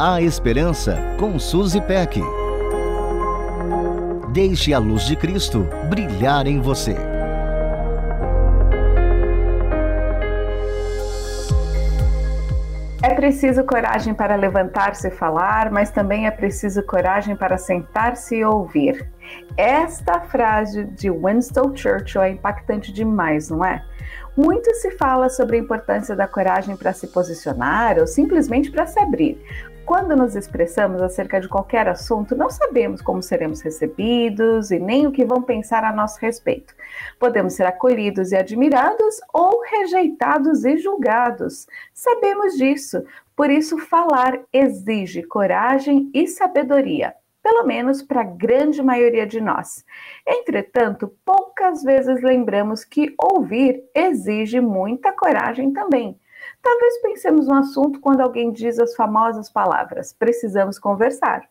A Esperança com Suzy Peck. Deixe a luz de Cristo brilhar em você. É preciso coragem para levantar-se e falar, mas também é preciso coragem para sentar-se e ouvir. Esta frase de Winston Churchill é impactante demais, não é? Muito se fala sobre a importância da coragem para se posicionar ou simplesmente para se abrir. Quando nos expressamos acerca de qualquer assunto, não sabemos como seremos recebidos e nem o que vão pensar a nosso respeito. Podemos ser acolhidos e admirados ou rejeitados e julgados. Sabemos disso, por isso, falar exige coragem e sabedoria pelo menos para a grande maioria de nós. Entretanto, poucas vezes lembramos que ouvir exige muita coragem também. Talvez pensemos no assunto quando alguém diz as famosas palavras: precisamos conversar.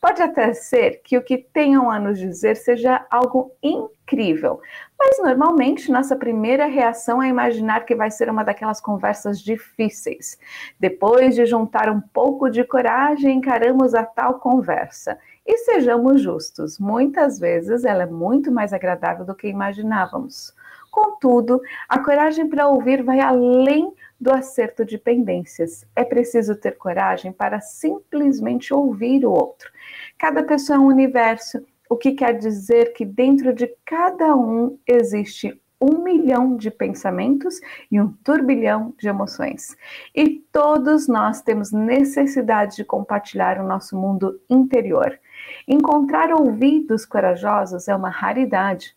Pode até ser que o que tenham a nos dizer seja algo incrível, mas normalmente nossa primeira reação é imaginar que vai ser uma daquelas conversas difíceis. Depois de juntar um pouco de coragem, encaramos a tal conversa. E sejamos justos, muitas vezes ela é muito mais agradável do que imaginávamos. Contudo, a coragem para ouvir vai além do acerto de pendências. É preciso ter coragem para simplesmente ouvir o outro. Cada pessoa é um universo, o que quer dizer que dentro de cada um existe um milhão de pensamentos e um turbilhão de emoções. E todos nós temos necessidade de compartilhar o nosso mundo interior. Encontrar ouvidos corajosos é uma raridade.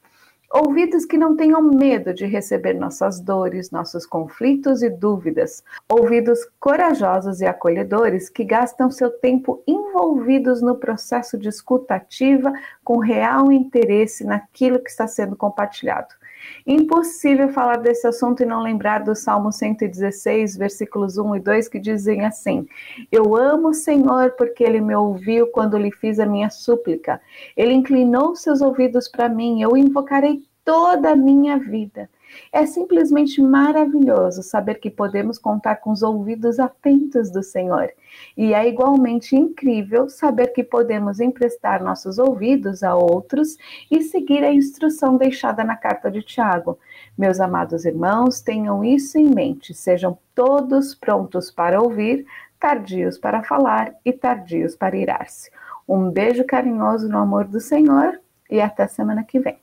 Ouvidos que não tenham medo de receber nossas dores, nossos conflitos e dúvidas. Ouvidos corajosos e acolhedores que gastam seu tempo envolvidos no processo de escuta ativa com real interesse naquilo que está sendo compartilhado. Impossível falar desse assunto e não lembrar do Salmo 116, versículos 1 e 2, que dizem assim: Eu amo o Senhor porque ele me ouviu quando lhe fiz a minha súplica. Ele inclinou seus ouvidos para mim, eu invocarei toda a minha vida. É simplesmente maravilhoso saber que podemos contar com os ouvidos atentos do Senhor. E é igualmente incrível saber que podemos emprestar nossos ouvidos a outros e seguir a instrução deixada na carta de Tiago. Meus amados irmãos, tenham isso em mente, sejam todos prontos para ouvir, tardios para falar e tardios para irar-se. Um beijo carinhoso no amor do Senhor e até semana que vem.